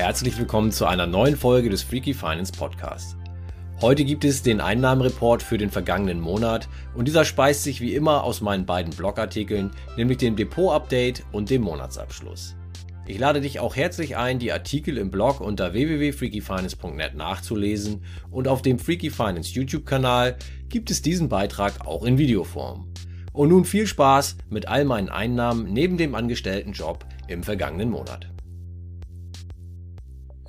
Herzlich willkommen zu einer neuen Folge des Freaky Finance Podcast. Heute gibt es den Einnahmenreport für den vergangenen Monat und dieser speist sich wie immer aus meinen beiden Blogartikeln, nämlich dem Depot-Update und dem Monatsabschluss. Ich lade dich auch herzlich ein, die Artikel im Blog unter www.freakyfinance.net nachzulesen und auf dem Freaky Finance YouTube-Kanal gibt es diesen Beitrag auch in Videoform. Und nun viel Spaß mit all meinen Einnahmen neben dem angestellten Job im vergangenen Monat.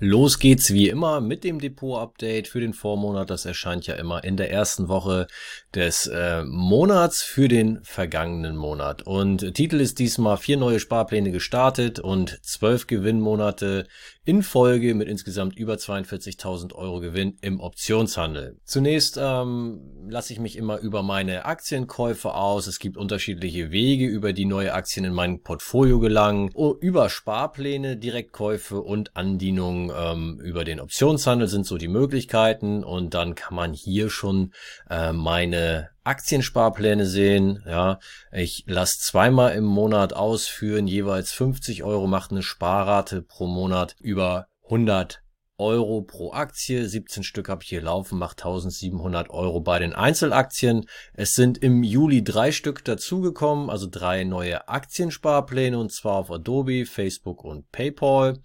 Los geht's wie immer mit dem Depot-Update für den Vormonat. Das erscheint ja immer in der ersten Woche des äh, Monats für den vergangenen Monat. Und Titel ist diesmal vier neue Sparpläne gestartet und zwölf Gewinnmonate in Folge mit insgesamt über 42.000 Euro Gewinn im Optionshandel. Zunächst ähm, lasse ich mich immer über meine Aktienkäufe aus. Es gibt unterschiedliche Wege, über die neue Aktien in mein Portfolio gelangen, über Sparpläne, Direktkäufe und Andienungen ähm, über den Optionshandel sind so die Möglichkeiten und dann kann man hier schon äh, meine Aktiensparpläne sehen. Ja, ich lasse zweimal im Monat ausführen, jeweils 50 Euro macht eine Sparrate pro Monat über 100 Euro pro Aktie. 17 Stück habe ich hier laufen, macht 1700 Euro bei den Einzelaktien. Es sind im Juli drei Stück dazugekommen, also drei neue Aktiensparpläne und zwar auf Adobe, Facebook und PayPal.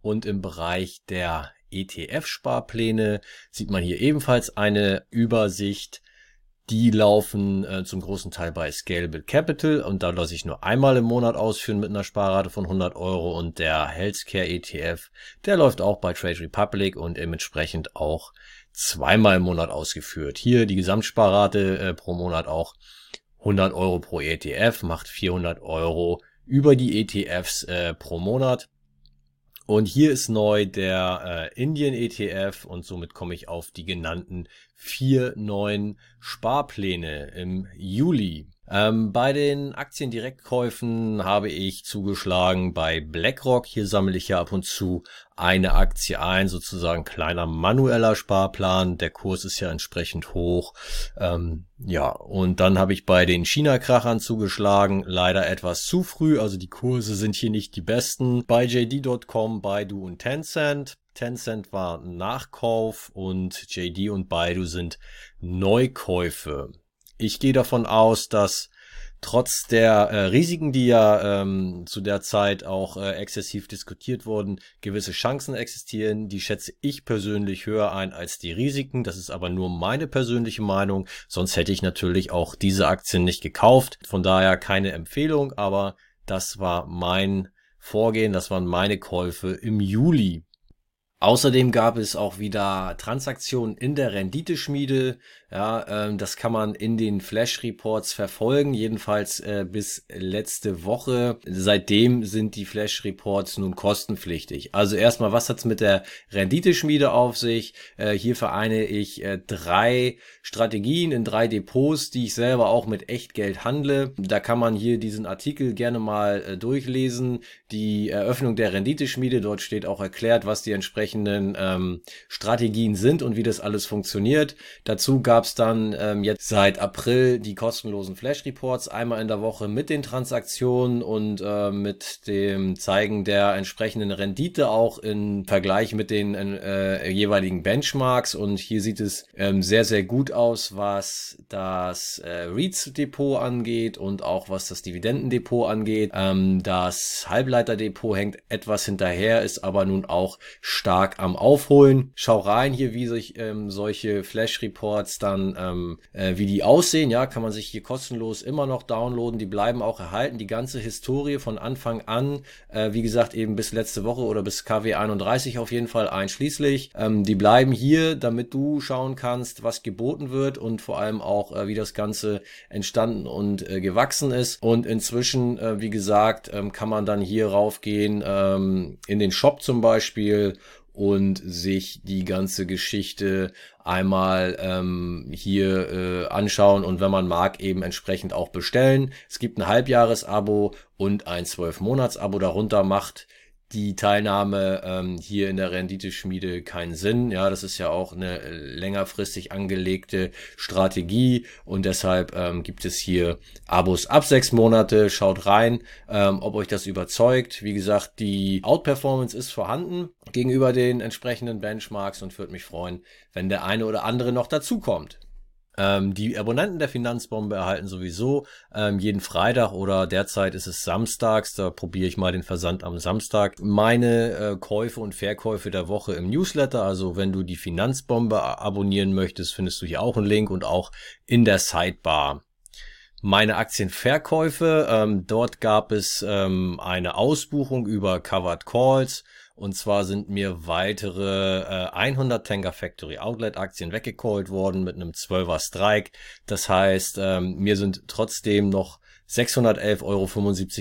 Und im Bereich der ETF-Sparpläne sieht man hier ebenfalls eine Übersicht die laufen äh, zum großen Teil bei Scalable Capital und da lasse ich nur einmal im Monat ausführen mit einer Sparrate von 100 Euro und der Healthcare ETF, der läuft auch bei Trade Republic und dementsprechend auch zweimal im Monat ausgeführt. Hier die Gesamtsparrate äh, pro Monat auch 100 Euro pro ETF, macht 400 Euro über die ETFs äh, pro Monat. Und hier ist neu der äh, Indian ETF und somit komme ich auf die genannten vier neuen Sparpläne im Juli. Ähm, bei den Aktiendirektkäufen habe ich zugeschlagen bei BlackRock. Hier sammle ich ja ab und zu eine Aktie ein, sozusagen kleiner manueller Sparplan. Der Kurs ist ja entsprechend hoch. Ähm, ja, und dann habe ich bei den China-Krachern zugeschlagen. Leider etwas zu früh, also die Kurse sind hier nicht die besten. Bei JD.com, Baidu und Tencent. Tencent war Nachkauf und JD und Baidu sind Neukäufe. Ich gehe davon aus, dass trotz der äh, Risiken, die ja ähm, zu der Zeit auch äh, exzessiv diskutiert wurden, gewisse Chancen existieren. Die schätze ich persönlich höher ein als die Risiken. Das ist aber nur meine persönliche Meinung. Sonst hätte ich natürlich auch diese Aktien nicht gekauft. Von daher keine Empfehlung, aber das war mein Vorgehen, das waren meine Käufe im Juli. Außerdem gab es auch wieder Transaktionen in der Renditeschmiede. Ja, ähm, das kann man in den Flash Reports verfolgen, jedenfalls äh, bis letzte Woche. Seitdem sind die Flash Reports nun kostenpflichtig. Also erstmal, was hat's mit der Renditeschmiede auf sich? Äh, hier vereine ich äh, drei Strategien in drei Depots, die ich selber auch mit Echtgeld handle. Da kann man hier diesen Artikel gerne mal äh, durchlesen. Die Eröffnung der Renditeschmiede, dort steht auch erklärt, was die entsprechenden entsprechenden ähm, Strategien sind und wie das alles funktioniert. Dazu gab es dann ähm, jetzt seit April die kostenlosen Flash Reports einmal in der Woche mit den Transaktionen und äh, mit dem Zeigen der entsprechenden Rendite auch im Vergleich mit den äh, jeweiligen Benchmarks. Und hier sieht es ähm, sehr, sehr gut aus, was das äh, REITs Depot angeht und auch was das Dividendendepot angeht. Ähm, das Halbleiterdepot hängt etwas hinterher, ist aber nun auch stark stark am Aufholen. Schau rein hier, wie sich ähm, solche Flash-Reports dann, ähm, äh, wie die aussehen. Ja, kann man sich hier kostenlos immer noch downloaden. Die bleiben auch erhalten. Die ganze Historie von Anfang an, äh, wie gesagt, eben bis letzte Woche oder bis KW 31 auf jeden Fall einschließlich. Ähm, die bleiben hier, damit du schauen kannst, was geboten wird und vor allem auch, äh, wie das Ganze entstanden und äh, gewachsen ist. Und inzwischen, äh, wie gesagt, ähm, kann man dann hier raufgehen, ähm, in den Shop zum Beispiel und sich die ganze Geschichte einmal ähm, hier äh, anschauen und wenn man mag, eben entsprechend auch bestellen. Es gibt ein Halbjahresabo und ein zwölf Monats Abo. Darunter macht die Teilnahme ähm, hier in der Renditeschmiede keinen Sinn. Ja, das ist ja auch eine längerfristig angelegte Strategie und deshalb ähm, gibt es hier Abos ab sechs Monate. Schaut rein, ähm, ob euch das überzeugt. Wie gesagt, die Outperformance ist vorhanden gegenüber den entsprechenden Benchmarks und würde mich freuen, wenn der eine oder andere noch dazukommt. Ähm, die Abonnenten der Finanzbombe erhalten sowieso ähm, jeden Freitag oder derzeit ist es samstags, da probiere ich mal den Versand am Samstag, meine äh, Käufe und Verkäufe der Woche im Newsletter. Also wenn du die Finanzbombe abonnieren möchtest, findest du hier auch einen Link und auch in der Sidebar meine Aktienverkäufe. Ähm, dort gab es ähm, eine Ausbuchung über Covered Calls und zwar sind mir weitere äh, 100 Tanker Factory Outlet Aktien weggecallt worden mit einem 12er Strike. Das heißt, ähm, mir sind trotzdem noch 611,75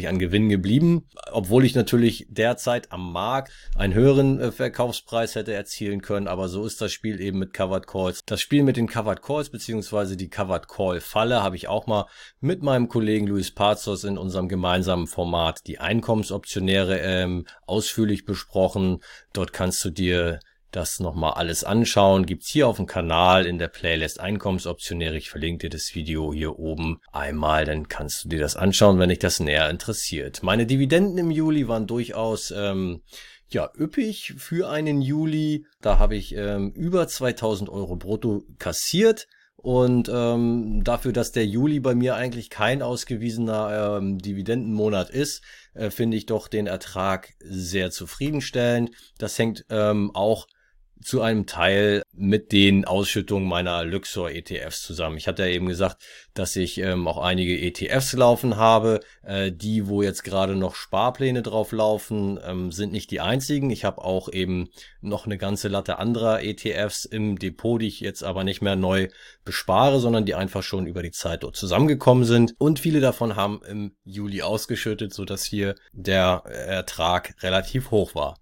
Euro an Gewinn geblieben, obwohl ich natürlich derzeit am Markt einen höheren äh, Verkaufspreis hätte erzielen können, aber so ist das Spiel eben mit Covered Calls. Das Spiel mit den Covered Calls beziehungsweise die Covered Call Falle habe ich auch mal mit meinem Kollegen Luis Pazos in unserem gemeinsamen Format die Einkommensoptionäre ähm, ausführlich besprochen. Dort kannst du dir das nochmal alles anschauen, gibt's hier auf dem Kanal in der Playlist Einkommensoptionäre. Ich verlinke dir das Video hier oben einmal, dann kannst du dir das anschauen, wenn dich das näher interessiert. Meine Dividenden im Juli waren durchaus ähm, ja üppig für einen Juli. Da habe ich ähm, über 2000 Euro brutto kassiert. Und ähm, dafür, dass der Juli bei mir eigentlich kein ausgewiesener ähm, Dividendenmonat ist, äh, finde ich doch den Ertrag sehr zufriedenstellend. Das hängt ähm, auch zu einem Teil mit den Ausschüttungen meiner Luxor ETFs zusammen. Ich hatte ja eben gesagt, dass ich ähm, auch einige ETFs laufen habe. Äh, die, wo jetzt gerade noch Sparpläne drauf laufen, ähm, sind nicht die einzigen. Ich habe auch eben noch eine ganze Latte anderer ETFs im Depot, die ich jetzt aber nicht mehr neu bespare, sondern die einfach schon über die Zeit dort zusammengekommen sind. Und viele davon haben im Juli ausgeschüttet, so dass hier der Ertrag relativ hoch war.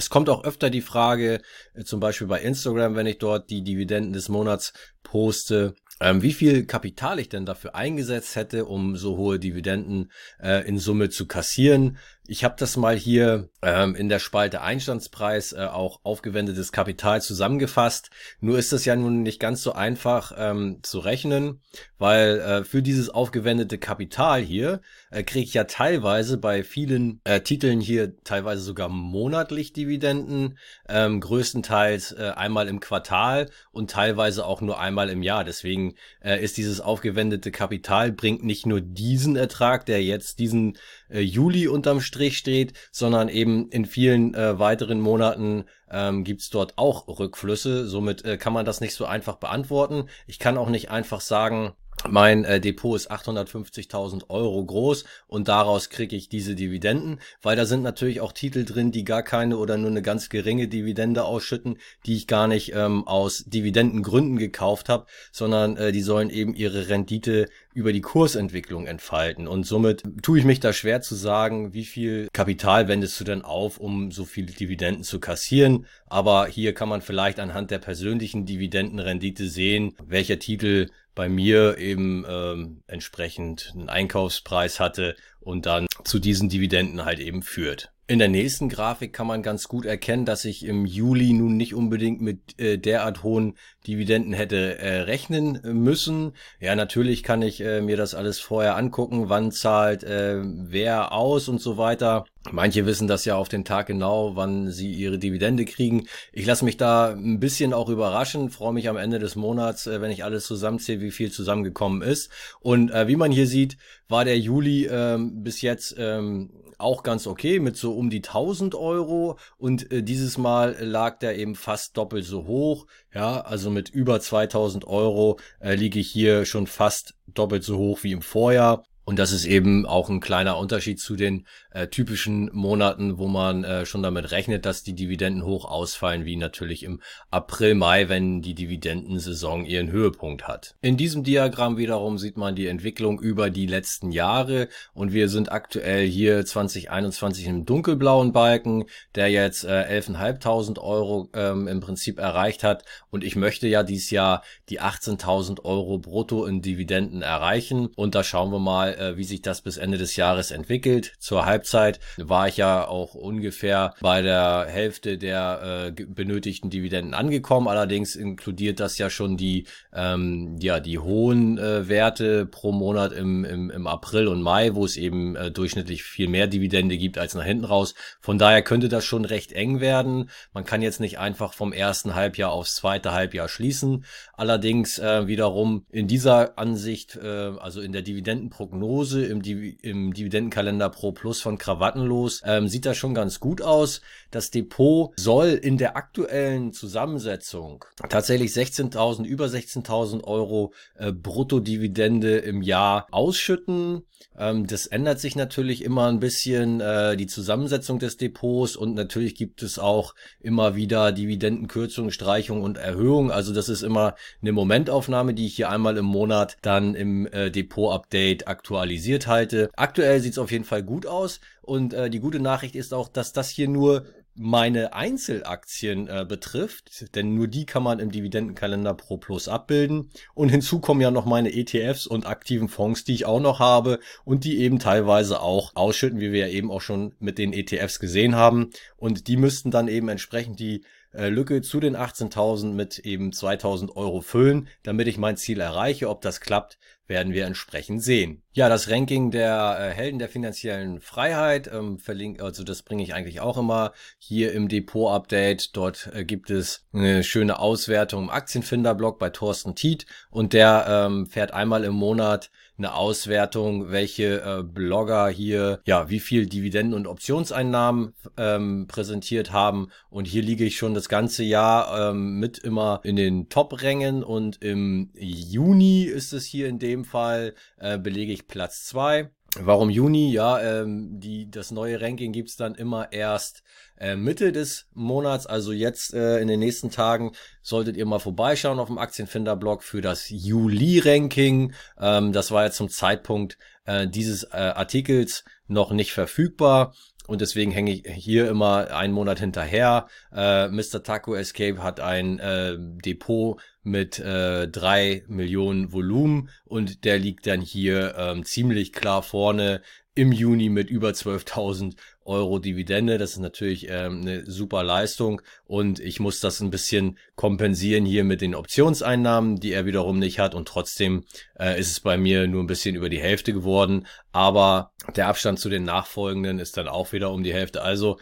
Es kommt auch öfter die Frage, äh, zum Beispiel bei Instagram, wenn ich dort die Dividenden des Monats poste, ähm, wie viel Kapital ich denn dafür eingesetzt hätte, um so hohe Dividenden äh, in Summe zu kassieren. Ich habe das mal hier ähm, in der Spalte Einstandspreis äh, auch aufgewendetes Kapital zusammengefasst. Nur ist das ja nun nicht ganz so einfach ähm, zu rechnen, weil äh, für dieses aufgewendete Kapital hier äh, kriege ich ja teilweise bei vielen äh, Titeln hier teilweise sogar monatlich Dividenden, ähm, größtenteils äh, einmal im Quartal und teilweise auch nur einmal im Jahr. Deswegen äh, ist dieses aufgewendete Kapital bringt nicht nur diesen Ertrag, der jetzt diesen äh, Juli unterm Strich steht, sondern eben in vielen äh, weiteren Monaten ähm, gibt dort auch Rückflüsse. Somit äh, kann man das nicht so einfach beantworten. Ich kann auch nicht einfach sagen, mein äh, Depot ist 850.000 Euro groß und daraus kriege ich diese Dividenden, weil da sind natürlich auch Titel drin, die gar keine oder nur eine ganz geringe Dividende ausschütten, die ich gar nicht ähm, aus Dividendengründen gekauft habe, sondern äh, die sollen eben ihre Rendite über die Kursentwicklung entfalten. Und somit tue ich mich da schwer zu sagen, wie viel Kapital wendest du denn auf, um so viele Dividenden zu kassieren. Aber hier kann man vielleicht anhand der persönlichen Dividendenrendite sehen, welcher Titel bei mir eben ähm, entsprechend einen Einkaufspreis hatte und dann zu diesen Dividenden halt eben führt. In der nächsten Grafik kann man ganz gut erkennen, dass ich im Juli nun nicht unbedingt mit äh, derart hohen Dividenden hätte äh, rechnen müssen. Ja, natürlich kann ich äh, mir das alles vorher angucken, wann zahlt äh, wer aus und so weiter. Manche wissen das ja auf den Tag genau, wann sie ihre Dividende kriegen. Ich lasse mich da ein bisschen auch überraschen, freue mich am Ende des Monats, äh, wenn ich alles zusammenzähle, wie viel zusammengekommen ist. Und äh, wie man hier sieht, war der Juli ähm, bis jetzt ähm, auch ganz okay mit so um die 1000 Euro und äh, dieses Mal lag der eben fast doppelt so hoch. Ja, also mit über 2000 Euro äh, liege ich hier schon fast doppelt so hoch wie im Vorjahr. Und das ist eben auch ein kleiner Unterschied zu den äh, typischen Monaten, wo man äh, schon damit rechnet, dass die Dividenden hoch ausfallen, wie natürlich im April, Mai, wenn die Dividendensaison ihren Höhepunkt hat. In diesem Diagramm wiederum sieht man die Entwicklung über die letzten Jahre. Und wir sind aktuell hier 2021 im dunkelblauen Balken, der jetzt äh, 11.500 Euro ähm, im Prinzip erreicht hat. Und ich möchte ja dieses Jahr die 18.000 Euro brutto in Dividenden erreichen. Und da schauen wir mal, äh, wie sich das bis Ende des Jahres entwickelt. Zur Halbzeit war ich ja auch ungefähr bei der Hälfte der äh, benötigten Dividenden angekommen. Allerdings inkludiert das ja schon die, ähm, ja, die hohen äh, Werte pro Monat im, im, im April und Mai, wo es eben äh, durchschnittlich viel mehr Dividende gibt als nach hinten raus. Von daher könnte das schon recht eng werden. Man kann jetzt nicht einfach vom ersten Halbjahr aufs zweite Halbjahr schließen. Allerdings äh, wiederum in dieser Ansicht, äh, also in der Dividendenprognose, im, Div im Dividendenkalender Pro Plus von Krawattenlos, äh, sieht das schon ganz gut aus. Das Depot soll in der aktuellen Zusammensetzung tatsächlich 16.000, über 16.000 Euro äh, Bruttodividende im Jahr ausschütten. Ähm, das ändert sich natürlich immer ein bisschen, äh, die Zusammensetzung des Depots und natürlich gibt es auch immer wieder Dividendenkürzungen, Streichungen und Erhöhungen. Also das ist immer eine Momentaufnahme, die ich hier einmal im Monat dann im äh, Depot-Update aktualisiert halte. Aktuell sieht es auf jeden Fall gut aus und äh, die gute Nachricht ist auch, dass das hier nur meine Einzelaktien äh, betrifft, denn nur die kann man im Dividendenkalender Pro Plus abbilden. Und hinzu kommen ja noch meine ETFs und aktiven Fonds, die ich auch noch habe und die eben teilweise auch ausschütten, wie wir ja eben auch schon mit den ETFs gesehen haben. Und die müssten dann eben entsprechend die Lücke zu den 18.000 mit eben 2.000 Euro füllen, damit ich mein Ziel erreiche. Ob das klappt, werden wir entsprechend sehen. Ja, das Ranking der äh, Helden der finanziellen Freiheit ähm, verlinkt, also das bringe ich eigentlich auch immer hier im Depot-Update. Dort äh, gibt es eine schöne Auswertung im Aktienfinder-Blog bei Thorsten Tiet und der ähm, fährt einmal im Monat eine Auswertung, welche äh, Blogger hier ja wie viel Dividenden und Optionseinnahmen ähm, präsentiert haben. Und hier liege ich schon das ganze Jahr ähm, mit immer in den Top-Rängen und im Juni ist es hier in dem Fall äh, belege ich Platz zwei. Warum Juni? Ja, ähm, die, das neue Ranking gibt's dann immer erst äh, Mitte des Monats, also jetzt äh, in den nächsten Tagen solltet ihr mal vorbeischauen auf dem Aktienfinder-Blog für das Juli-Ranking. Ähm, das war jetzt zum Zeitpunkt äh, dieses äh, Artikels noch nicht verfügbar. Und deswegen hänge ich hier immer einen Monat hinterher. Äh, Mr. Taco Escape hat ein äh, Depot mit äh, drei Millionen Volumen und der liegt dann hier ähm, ziemlich klar vorne im Juni mit über 12.000 Euro Dividende. Das ist natürlich ähm, eine super Leistung und ich muss das ein bisschen kompensieren hier mit den Optionseinnahmen, die er wiederum nicht hat und trotzdem äh, ist es bei mir nur ein bisschen über die Hälfte geworden, aber der Abstand zu den nachfolgenden ist dann auch wieder um die Hälfte. Also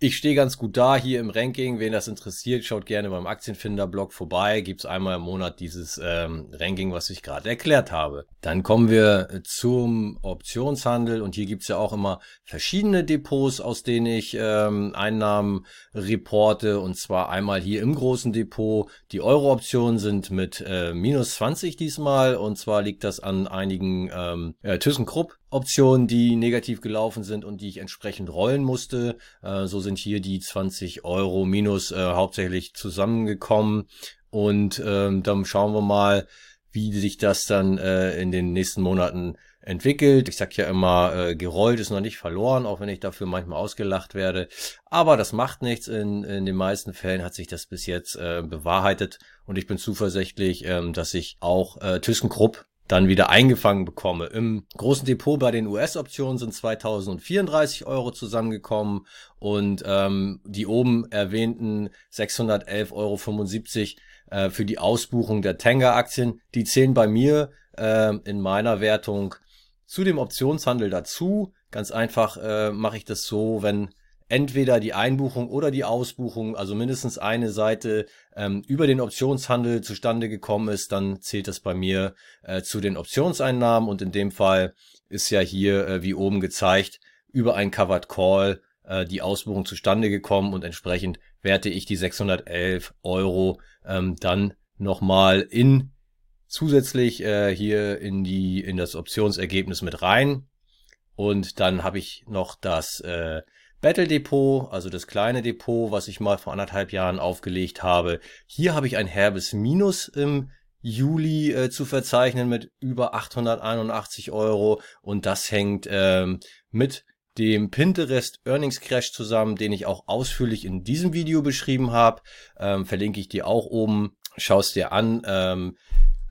ich stehe ganz gut da hier im Ranking. Wen das interessiert, schaut gerne beim Aktienfinder-Blog vorbei. Gibt's einmal im Monat dieses ähm, Ranking, was ich gerade erklärt habe. Dann kommen wir zum Optionshandel und hier gibt's ja auch immer verschiedene Depots, aus denen ich ähm, Einnahmen reporte. Und zwar einmal hier im großen Depot. Die Euro-Optionen sind mit äh, minus 20 diesmal und zwar liegt das an einigen ähm, äh, ThyssenKrupp Optionen, die negativ gelaufen sind und die ich entsprechend rollen musste. Äh, so sind hier die 20 Euro minus äh, hauptsächlich zusammengekommen. Und ähm, dann schauen wir mal, wie sich das dann äh, in den nächsten Monaten entwickelt. Ich sag ja immer, äh, gerollt ist noch nicht verloren, auch wenn ich dafür manchmal ausgelacht werde. Aber das macht nichts. In, in den meisten Fällen hat sich das bis jetzt äh, bewahrheitet und ich bin zuversichtlich, ähm, dass ich auch äh, ThyssenKrupp dann wieder eingefangen bekomme. Im großen Depot bei den US-Optionen sind 2034 Euro zusammengekommen und ähm, die oben erwähnten 611,75 Euro äh, für die Ausbuchung der Tenga-Aktien, die zählen bei mir äh, in meiner Wertung zu dem Optionshandel dazu. Ganz einfach äh, mache ich das so, wenn entweder die Einbuchung oder die Ausbuchung, also mindestens eine Seite ähm, über den Optionshandel zustande gekommen ist, dann zählt das bei mir äh, zu den Optionseinnahmen. Und in dem Fall ist ja hier, äh, wie oben gezeigt, über ein Covered Call äh, die Ausbuchung zustande gekommen und entsprechend werte ich die 611 Euro ähm, dann nochmal in zusätzlich äh, hier in die in das Optionsergebnis mit rein. Und dann habe ich noch das äh, Battle Depot, also das kleine Depot, was ich mal vor anderthalb Jahren aufgelegt habe. Hier habe ich ein herbes Minus im Juli äh, zu verzeichnen mit über 881 Euro und das hängt ähm, mit dem Pinterest Earnings Crash zusammen, den ich auch ausführlich in diesem Video beschrieben habe. Ähm, verlinke ich dir auch oben. Schaust dir an. Ähm,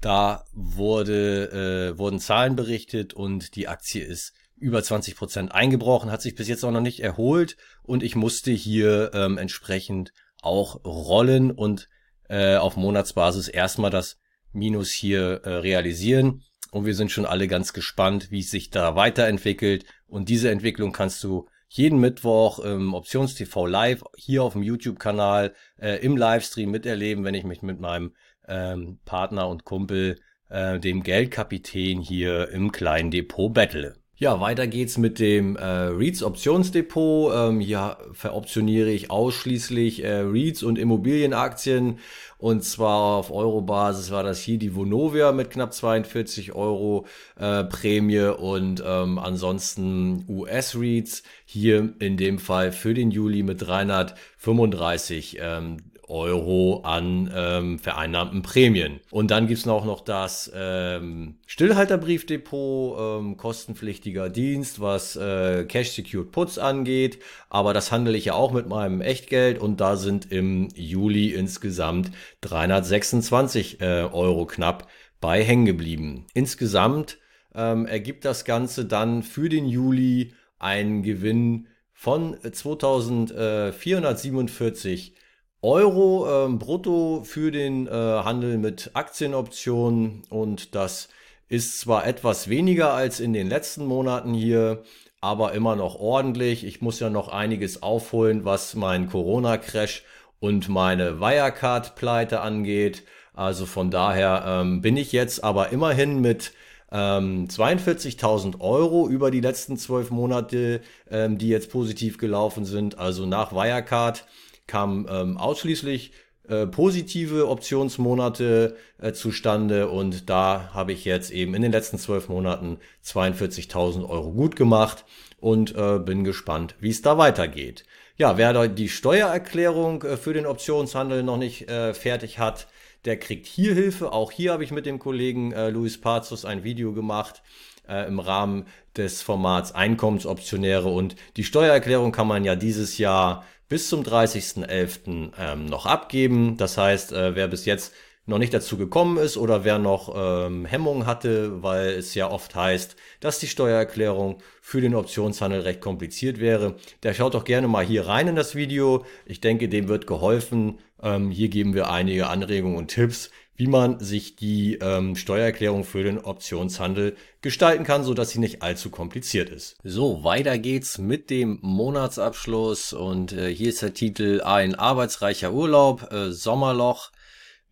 Da wurde, äh, wurden Zahlen berichtet und die Aktie ist über 20 Prozent eingebrochen, hat sich bis jetzt auch noch nicht erholt und ich musste hier ähm, entsprechend auch rollen und äh, auf Monatsbasis erstmal das Minus hier äh, realisieren. Und wir sind schon alle ganz gespannt, wie es sich da weiterentwickelt. Und diese Entwicklung kannst du jeden Mittwoch im Options-TV live hier auf dem YouTube-Kanal äh, im Livestream miterleben, wenn ich mich mit meinem ähm, Partner und Kumpel, äh, dem Geldkapitän hier im kleinen Depot battle. Ja, weiter geht's mit dem äh, REITs Optionsdepot. Ähm, hier veroptioniere ich ausschließlich äh, REITs und Immobilienaktien. Und zwar auf Euro-Basis war das hier die Vonovia mit knapp 42 Euro äh, Prämie und ähm, ansonsten US-REITs hier in dem Fall für den Juli mit 335 ähm, Euro an ähm, vereinnahmten Prämien. Und dann gibt's noch, noch das ähm, Stillhalterbriefdepot, ähm, kostenpflichtiger Dienst, was äh, Cash Secured Puts angeht. Aber das handle ich ja auch mit meinem Echtgeld und da sind im Juli insgesamt 326 äh, Euro knapp bei hängen geblieben. Insgesamt ähm, ergibt das Ganze dann für den Juli einen Gewinn von 2447 Euro ähm, brutto für den äh, Handel mit Aktienoptionen und das ist zwar etwas weniger als in den letzten Monaten hier, aber immer noch ordentlich. Ich muss ja noch einiges aufholen, was mein Corona-Crash und meine Wirecard-Pleite angeht. Also von daher ähm, bin ich jetzt aber immerhin mit ähm, 42.000 Euro über die letzten zwölf Monate, ähm, die jetzt positiv gelaufen sind. Also nach Wirecard kamen ähm, ausschließlich äh, positive Optionsmonate äh, zustande und da habe ich jetzt eben in den letzten zwölf Monaten 42.000 Euro gut gemacht und äh, bin gespannt, wie es da weitergeht. Ja, wer da die Steuererklärung äh, für den Optionshandel noch nicht äh, fertig hat, der kriegt hier Hilfe. Auch hier habe ich mit dem Kollegen äh, Luis Pazos ein Video gemacht äh, im Rahmen des Formats Einkommensoptionäre und die Steuererklärung kann man ja dieses Jahr bis zum 30.11. Ähm, noch abgeben. Das heißt, äh, wer bis jetzt noch nicht dazu gekommen ist oder wer noch ähm, Hemmungen hatte, weil es ja oft heißt, dass die Steuererklärung für den Optionshandel recht kompliziert wäre, der schaut doch gerne mal hier rein in das Video. Ich denke, dem wird geholfen. Ähm, hier geben wir einige Anregungen und Tipps, wie man sich die ähm, Steuererklärung für den Optionshandel gestalten kann, so dass sie nicht allzu kompliziert ist. So, weiter geht's mit dem Monatsabschluss und äh, hier ist der Titel Ein arbeitsreicher Urlaub, äh, Sommerloch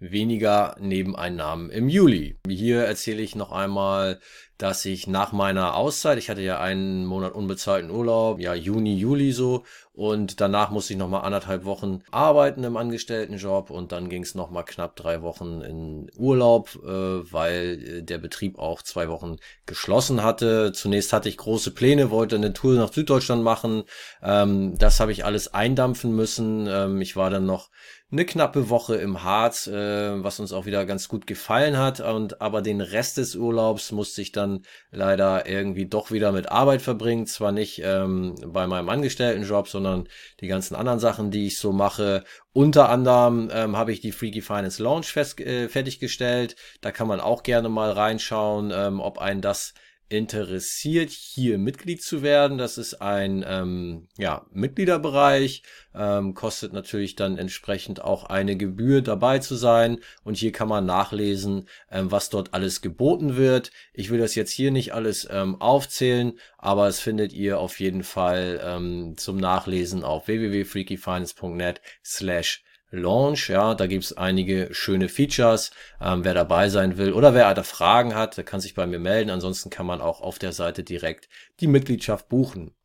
weniger Nebeneinnahmen im Juli. Hier erzähle ich noch einmal, dass ich nach meiner Auszeit, ich hatte ja einen Monat unbezahlten Urlaub, ja Juni, Juli so, und danach musste ich noch mal anderthalb Wochen arbeiten im Angestelltenjob und dann ging es noch mal knapp drei Wochen in Urlaub, äh, weil äh, der Betrieb auch zwei Wochen geschlossen hatte. Zunächst hatte ich große Pläne, wollte eine Tour nach Süddeutschland machen. Ähm, das habe ich alles eindampfen müssen. Ähm, ich war dann noch eine knappe Woche im Harz, äh, was uns auch wieder ganz gut gefallen hat. Und aber den Rest des Urlaubs musste ich dann leider irgendwie doch wieder mit Arbeit verbringen. Zwar nicht ähm, bei meinem Angestelltenjob, sondern die ganzen anderen Sachen, die ich so mache. Unter anderem ähm, habe ich die Freaky Finance Launch fest, äh, fertiggestellt. Da kann man auch gerne mal reinschauen, ähm, ob einen das interessiert, hier Mitglied zu werden. Das ist ein ähm, ja, Mitgliederbereich, ähm, kostet natürlich dann entsprechend auch eine Gebühr dabei zu sein. Und hier kann man nachlesen, ähm, was dort alles geboten wird. Ich will das jetzt hier nicht alles ähm, aufzählen, aber es findet ihr auf jeden Fall ähm, zum Nachlesen auf www.freakyfinance.net slash Launch. Ja, da gibt's einige schöne Features. Ähm, wer dabei sein will oder wer da Fragen hat, der kann sich bei mir melden. Ansonsten kann man auch auf der Seite direkt die Mitgliedschaft buchen.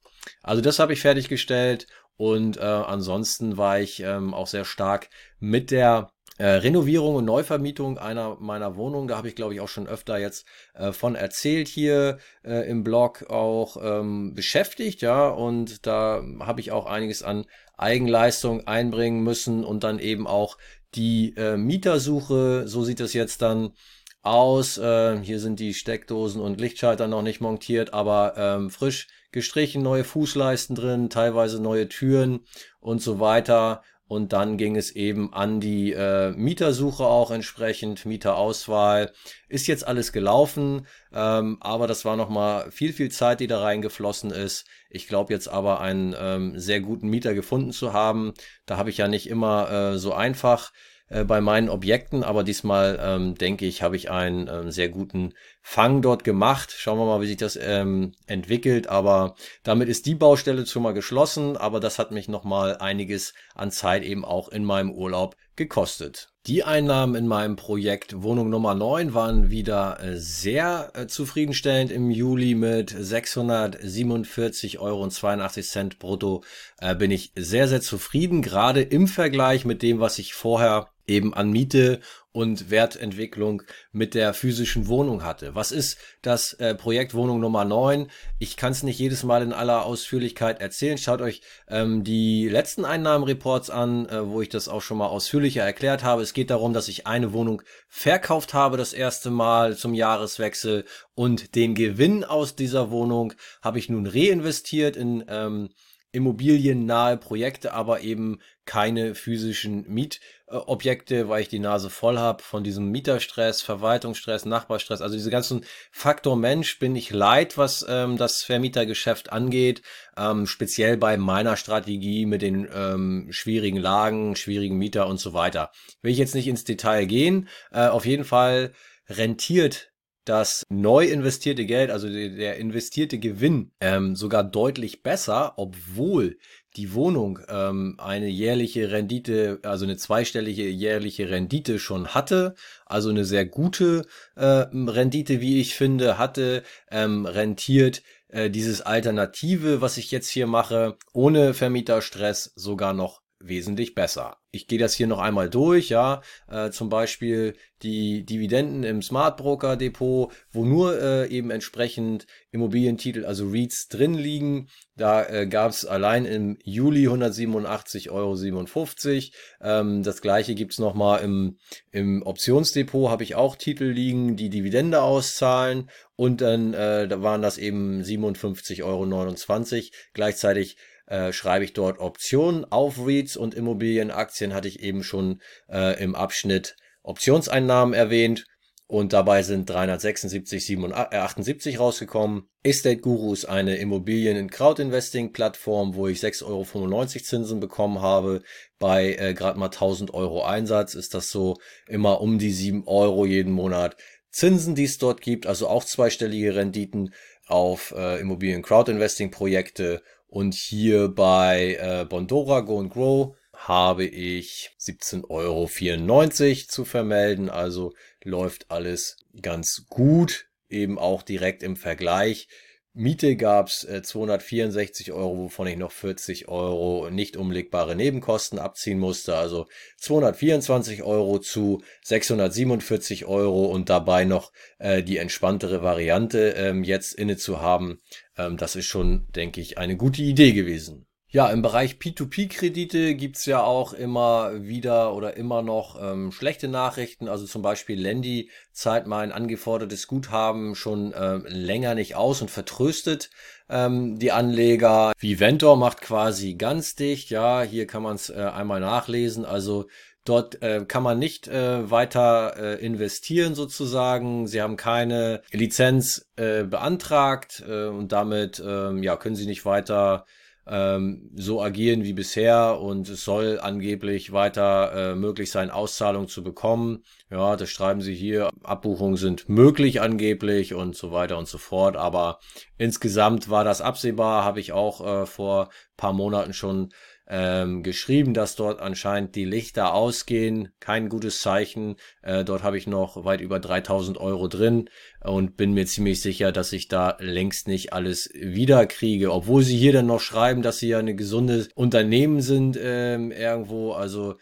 Also das habe ich fertiggestellt und äh, ansonsten war ich ähm, auch sehr stark mit der äh, Renovierung und Neuvermietung einer meiner Wohnungen. Da habe ich, glaube ich, auch schon öfter jetzt äh, von erzählt hier äh, im Blog auch ähm, beschäftigt, ja. Und da habe ich auch einiges an Eigenleistung einbringen müssen und dann eben auch die äh, Mietersuche. So sieht es jetzt dann aus. Äh, hier sind die Steckdosen und Lichtschalter noch nicht montiert, aber ähm, frisch gestrichen, neue Fußleisten drin, teilweise neue Türen und so weiter. Und dann ging es eben an die äh, Mietersuche auch entsprechend, Mieterauswahl. Ist jetzt alles gelaufen, ähm, aber das war nochmal viel, viel Zeit, die da reingeflossen ist. Ich glaube jetzt aber einen ähm, sehr guten Mieter gefunden zu haben. Da habe ich ja nicht immer äh, so einfach äh, bei meinen Objekten, aber diesmal ähm, denke ich, habe ich einen ähm, sehr guten Fang dort gemacht. Schauen wir mal, wie sich das ähm, entwickelt. Aber damit ist die Baustelle schon mal geschlossen. Aber das hat mich nochmal einiges an Zeit eben auch in meinem Urlaub gekostet. Die Einnahmen in meinem Projekt Wohnung Nummer 9 waren wieder äh, sehr äh, zufriedenstellend im Juli mit 647,82 Euro brutto. Äh, bin ich sehr, sehr zufrieden, gerade im Vergleich mit dem, was ich vorher eben an Miete und Wertentwicklung mit der physischen Wohnung hatte. Was ist das äh, Projekt Wohnung Nummer 9? Ich kann es nicht jedes Mal in aller Ausführlichkeit erzählen. Schaut euch ähm, die letzten Einnahmenreports an, äh, wo ich das auch schon mal ausführlicher erklärt habe. Es geht darum, dass ich eine Wohnung verkauft habe das erste Mal zum Jahreswechsel und den Gewinn aus dieser Wohnung habe ich nun reinvestiert in ähm, immobiliennahe Projekte, aber eben keine physischen Mietobjekte, weil ich die Nase voll habe von diesem Mieterstress, Verwaltungsstress, Nachbarstress, also diese ganzen Faktor Mensch bin ich leid, was ähm, das Vermietergeschäft angeht, ähm, speziell bei meiner Strategie mit den ähm, schwierigen Lagen, schwierigen Mieter und so weiter. Will ich jetzt nicht ins Detail gehen, äh, auf jeden Fall rentiert das neu investierte Geld, also der investierte Gewinn, ähm, sogar deutlich besser, obwohl die Wohnung ähm, eine jährliche Rendite, also eine zweistellige jährliche Rendite schon hatte, also eine sehr gute äh, Rendite, wie ich finde, hatte, ähm, rentiert äh, dieses Alternative, was ich jetzt hier mache, ohne Vermieterstress sogar noch wesentlich besser. Ich gehe das hier noch einmal durch, ja, äh, zum Beispiel die Dividenden im Smart Broker Depot, wo nur äh, eben entsprechend Immobilientitel, also REITs drin liegen. Da äh, gab es allein im Juli 187,57 Euro. Ähm, das gleiche gibt's noch mal im, im Optionsdepot, habe ich auch Titel liegen, die Dividende auszahlen und dann äh, da waren das eben 57,29 Euro. Gleichzeitig äh, schreibe ich dort Optionen auf REITs und Immobilienaktien, hatte ich eben schon äh, im Abschnitt Optionseinnahmen erwähnt. Und dabei sind 376, 78 äh, rausgekommen. Estate Guru ist eine Immobilien- in Crowd-Investing-Plattform, wo ich 6,95 Euro Zinsen bekommen habe. Bei äh, gerade mal 1000 Euro Einsatz ist das so immer um die 7 Euro jeden Monat. Zinsen, die es dort gibt, also auch zweistellige Renditen auf äh, Immobilien-Crowd-Investing-Projekte und hier bei äh, Bondora Go and Grow habe ich 17,94 Euro zu vermelden. Also läuft alles ganz gut. Eben auch direkt im Vergleich Miete gab's äh, 264 Euro, wovon ich noch 40 Euro nicht umlegbare Nebenkosten abziehen musste. Also 224 Euro zu 647 Euro und dabei noch äh, die entspanntere Variante ähm, jetzt inne zu haben. Ähm, das ist schon, denke ich, eine gute Idee gewesen. Ja, im Bereich P2P-Kredite gibt's ja auch immer wieder oder immer noch ähm, schlechte Nachrichten. Also zum Beispiel Lendi zahlt mein angefordertes Guthaben schon ähm, länger nicht aus und vertröstet ähm, die Anleger. Viventor macht quasi ganz dicht. Ja, hier kann man es äh, einmal nachlesen. Also Dort äh, kann man nicht äh, weiter äh, investieren sozusagen. Sie haben keine Lizenz äh, beantragt äh, und damit äh, ja, können Sie nicht weiter ähm, so agieren wie bisher und es soll angeblich weiter äh, möglich sein, Auszahlung zu bekommen. Ja, das schreiben sie hier. Abbuchungen sind möglich angeblich und so weiter und so fort. Aber insgesamt war das absehbar, habe ich auch äh, vor paar Monaten schon ähm, geschrieben, dass dort anscheinend die Lichter ausgehen. Kein gutes Zeichen. Äh, dort habe ich noch weit über 3000 Euro drin und bin mir ziemlich sicher, dass ich da längst nicht alles wieder kriege. Obwohl sie hier dann noch schreiben, dass sie ja eine gesunde Unternehmen sind ähm, irgendwo. Also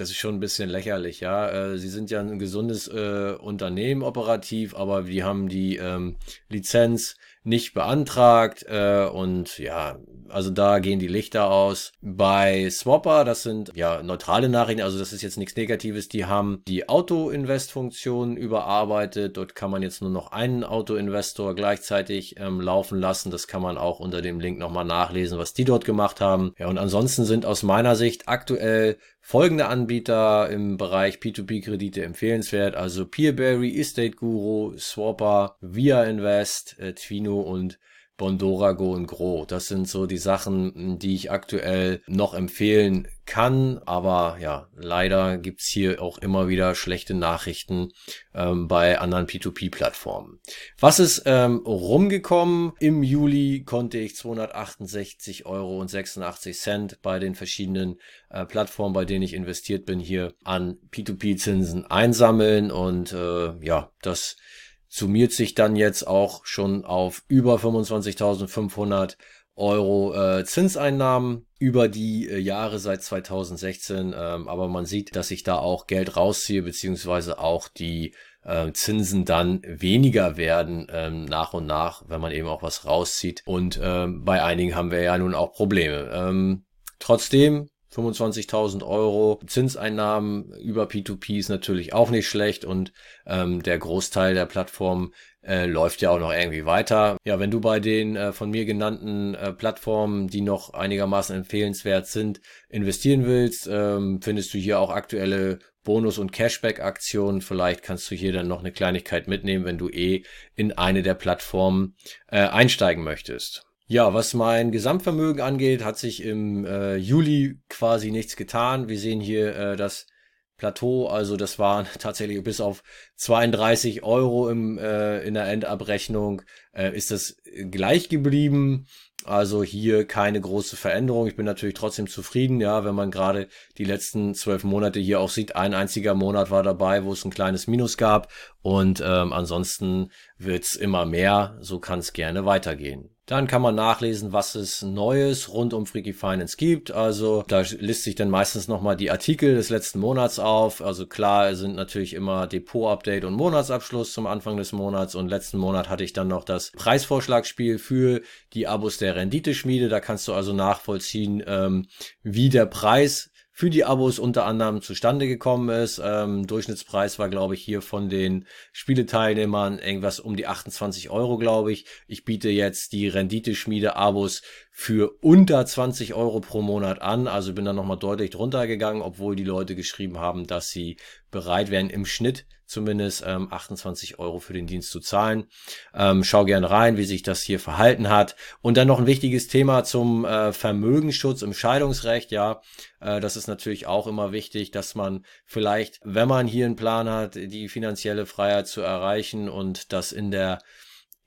das ist schon ein bisschen lächerlich, ja. Äh, sie sind ja ein gesundes äh, Unternehmen operativ, aber die haben die ähm, Lizenz nicht beantragt äh, und ja, Also da gehen die Lichter aus. Bei Swapper, das sind ja neutrale Nachrichten, also das ist jetzt nichts Negatives. Die haben die Auto-Invest-Funktion überarbeitet. Dort kann man jetzt nur noch einen Auto-Investor gleichzeitig ähm, laufen lassen. Das kann man auch unter dem Link nochmal nachlesen, was die dort gemacht haben. Ja, und ansonsten sind aus meiner Sicht aktuell folgende Anbieter im Bereich P2P-Kredite empfehlenswert. Also Peerberry, Estate Guru, Swapper, Via Invest, äh, Twino und Bondora Go und Gro. Das sind so die Sachen, die ich aktuell noch empfehlen kann. Aber ja, leider gibt's hier auch immer wieder schlechte Nachrichten ähm, bei anderen P2P-Plattformen. Was ist ähm, rumgekommen? Im Juli konnte ich 268 Euro und 86 Cent bei den verschiedenen äh, Plattformen, bei denen ich investiert bin, hier an P2P-Zinsen einsammeln. Und äh, ja, das summiert sich dann jetzt auch schon auf über 25.500 Euro äh, Zinseinnahmen über die äh, Jahre seit 2016. Ähm, aber man sieht, dass ich da auch Geld rausziehe, beziehungsweise auch die äh, Zinsen dann weniger werden ähm, nach und nach, wenn man eben auch was rauszieht. Und ähm, bei einigen haben wir ja nun auch Probleme. Ähm, trotzdem 25.000 Euro Zinseinnahmen über P2P ist natürlich auch nicht schlecht und ähm, der Großteil der Plattform äh, läuft ja auch noch irgendwie weiter. Ja, wenn du bei den äh, von mir genannten äh, Plattformen, die noch einigermaßen empfehlenswert sind, investieren willst, ähm, findest du hier auch aktuelle Bonus- und Cashback-Aktionen. Vielleicht kannst du hier dann noch eine Kleinigkeit mitnehmen, wenn du eh in eine der Plattformen äh, einsteigen möchtest. Ja, was mein Gesamtvermögen angeht, hat sich im äh, Juli quasi nichts getan. Wir sehen hier äh, das Plateau, also das waren tatsächlich bis auf 32 Euro im, äh, in der Endabrechnung, äh, ist das gleich geblieben. Also hier keine große Veränderung. Ich bin natürlich trotzdem zufrieden, ja, wenn man gerade die letzten zwölf Monate hier auch sieht, ein einziger Monat war dabei, wo es ein kleines Minus gab und ähm, ansonsten wird's immer mehr. So kann es gerne weitergehen. Dann kann man nachlesen, was es Neues rund um Freaky Finance gibt. Also da listet sich dann meistens nochmal die Artikel des letzten Monats auf. Also klar sind natürlich immer Depot-Update und Monatsabschluss zum Anfang des Monats. Und letzten Monat hatte ich dann noch das Preisvorschlagspiel für die Abos der Renditeschmiede. Da kannst du also nachvollziehen, ähm, wie der Preis für die Abos unter anderem zustande gekommen ist. Ähm, Durchschnittspreis war, glaube ich, hier von den Spieleteilnehmern irgendwas um die 28 Euro, glaube ich. Ich biete jetzt die Renditeschmiede-Abos für unter 20 Euro pro Monat an. Also bin da nochmal deutlich drunter gegangen, obwohl die Leute geschrieben haben, dass sie bereit wären, im Schnitt zumindest ähm, 28 Euro für den Dienst zu zahlen. Ähm, schau gerne rein, wie sich das hier verhalten hat. Und dann noch ein wichtiges Thema zum äh, Vermögensschutz im Scheidungsrecht. Ja, äh, das ist natürlich auch immer wichtig, dass man vielleicht, wenn man hier einen Plan hat, die finanzielle Freiheit zu erreichen und das in der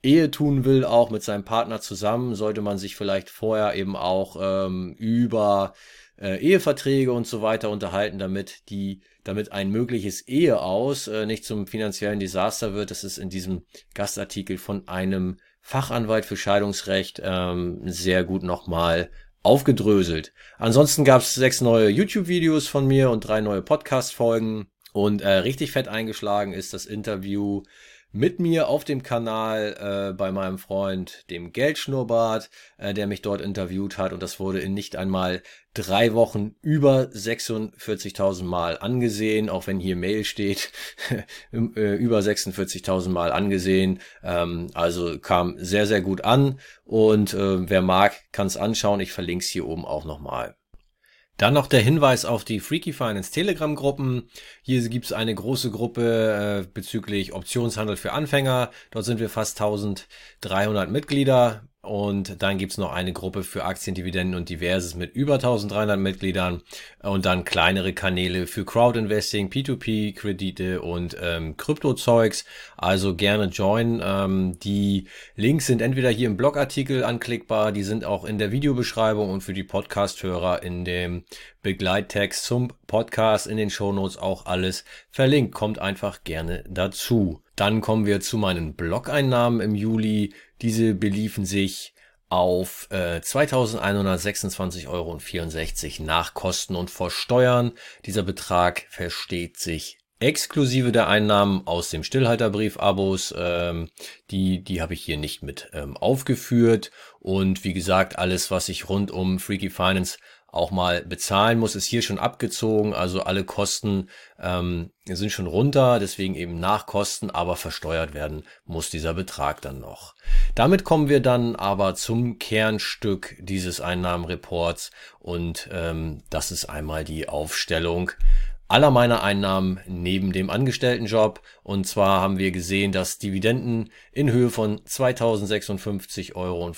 Ehe tun will, auch mit seinem Partner zusammen, sollte man sich vielleicht vorher eben auch ähm, über äh, Eheverträge und so weiter unterhalten, damit die, damit ein mögliches Eheaus äh, nicht zum finanziellen Desaster wird. Das ist in diesem Gastartikel von einem Fachanwalt für Scheidungsrecht ähm, sehr gut nochmal aufgedröselt. Ansonsten gab es sechs neue YouTube-Videos von mir und drei neue Podcast-Folgen. Und äh, richtig fett eingeschlagen ist das Interview mit mir auf dem Kanal äh, bei meinem Freund, dem Geldschnurrbart, äh, der mich dort interviewt hat. Und das wurde in nicht einmal drei Wochen über 46.000 Mal angesehen, auch wenn hier Mail steht, äh, über 46.000 Mal angesehen. Ähm, also kam sehr, sehr gut an. Und äh, wer mag, kann es anschauen. Ich verlinke es hier oben auch nochmal. Dann noch der Hinweis auf die Freaky Finance Telegram-Gruppen. Hier gibt's eine große Gruppe äh, bezüglich Optionshandel für Anfänger. Dort sind wir fast 1300 Mitglieder. Und dann gibt's noch eine Gruppe für Aktien, Dividenden und Diverses mit über 1300 Mitgliedern und dann kleinere Kanäle für Crowdinvesting, P2P, Kredite und ähm, Kryptozeugs. Also gerne join. Ähm, die Links sind entweder hier im Blogartikel anklickbar, die sind auch in der Videobeschreibung und für die Podcast-Hörer in dem Begleittext zum Podcast in den Shownotes auch alles verlinkt. Kommt einfach gerne dazu. Dann kommen wir zu meinen Blog-Einnahmen im Juli. Diese beliefen sich auf äh, 2.126,64 Euro nach Kosten und vor Steuern. Dieser Betrag versteht sich exklusive der Einnahmen aus dem Stillhalterbrief-Abos. Ähm, die die habe ich hier nicht mit ähm, aufgeführt. Und wie gesagt, alles, was ich rund um Freaky Finance auch mal bezahlen muss, ist hier schon abgezogen. Also alle Kosten ähm, sind schon runter, deswegen eben Nachkosten, aber versteuert werden muss dieser Betrag dann noch. Damit kommen wir dann aber zum Kernstück dieses Einnahmenreports und ähm, das ist einmal die Aufstellung aller meiner Einnahmen neben dem Angestelltenjob. Und zwar haben wir gesehen, dass Dividenden in Höhe von 2056,75 Euro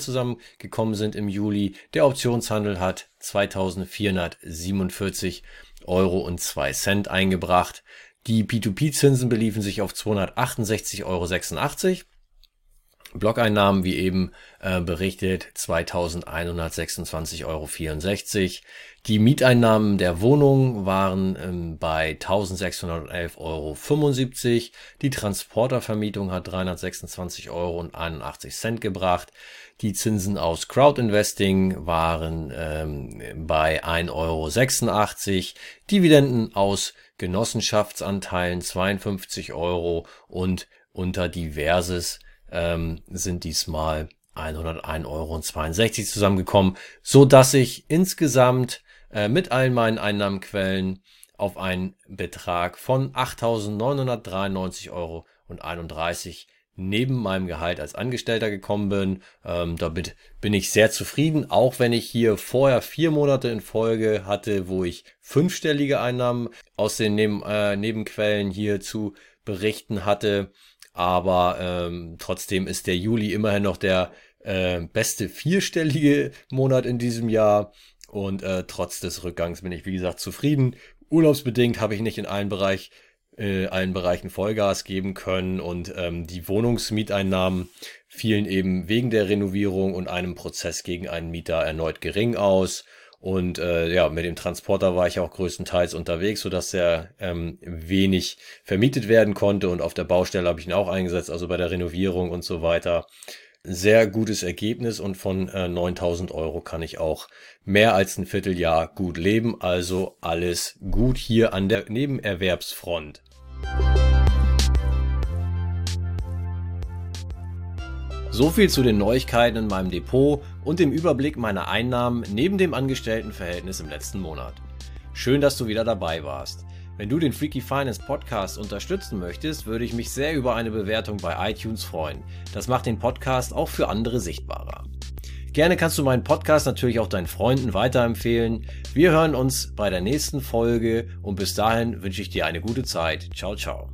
zusammengekommen sind im Juli. Der Optionshandel hat 2447 Euro eingebracht. Die P2P-Zinsen beliefen sich auf 268,86 Euro. Blockeinnahmen, wie eben äh, berichtet, 2126,64 Euro. Die Mieteinnahmen der Wohnung waren ähm, bei 1611,75 Euro. Die Transportervermietung hat 326,81 Euro gebracht. Die Zinsen aus Crowdinvesting waren ähm, bei 1,86 Euro. Dividenden aus Genossenschaftsanteilen 52 Euro und unter Diverses ähm, sind diesmal 101,62 Euro zusammengekommen, so dass ich insgesamt äh, mit allen meinen Einnahmenquellen auf einen Betrag von 8.993,31 Euro neben meinem Gehalt als Angestellter gekommen bin. Ähm, damit bin ich sehr zufrieden, auch wenn ich hier vorher vier Monate in Folge hatte, wo ich fünfstellige Einnahmen aus den Neben, äh, Nebenquellen hier zu berichten hatte. Aber ähm, trotzdem ist der Juli immerhin noch der äh, beste vierstellige Monat in diesem Jahr. Und äh, trotz des Rückgangs bin ich, wie gesagt, zufrieden. Urlaubsbedingt habe ich nicht in allen, Bereich, äh, allen Bereichen Vollgas geben können. Und ähm, die Wohnungsmieteinnahmen fielen eben wegen der Renovierung und einem Prozess gegen einen Mieter erneut gering aus. Und äh, ja, mit dem Transporter war ich auch größtenteils unterwegs, sodass er ähm, wenig vermietet werden konnte. Und auf der Baustelle habe ich ihn auch eingesetzt, also bei der Renovierung und so weiter. Sehr gutes Ergebnis und von äh, 9000 Euro kann ich auch mehr als ein Vierteljahr gut leben. Also alles gut hier an der Nebenerwerbsfront. So viel zu den Neuigkeiten in meinem Depot und dem Überblick meiner Einnahmen neben dem Angestelltenverhältnis im letzten Monat. Schön, dass du wieder dabei warst. Wenn du den Freaky Finance Podcast unterstützen möchtest, würde ich mich sehr über eine Bewertung bei iTunes freuen. Das macht den Podcast auch für andere sichtbarer. Gerne kannst du meinen Podcast natürlich auch deinen Freunden weiterempfehlen. Wir hören uns bei der nächsten Folge und bis dahin wünsche ich dir eine gute Zeit. Ciao, ciao.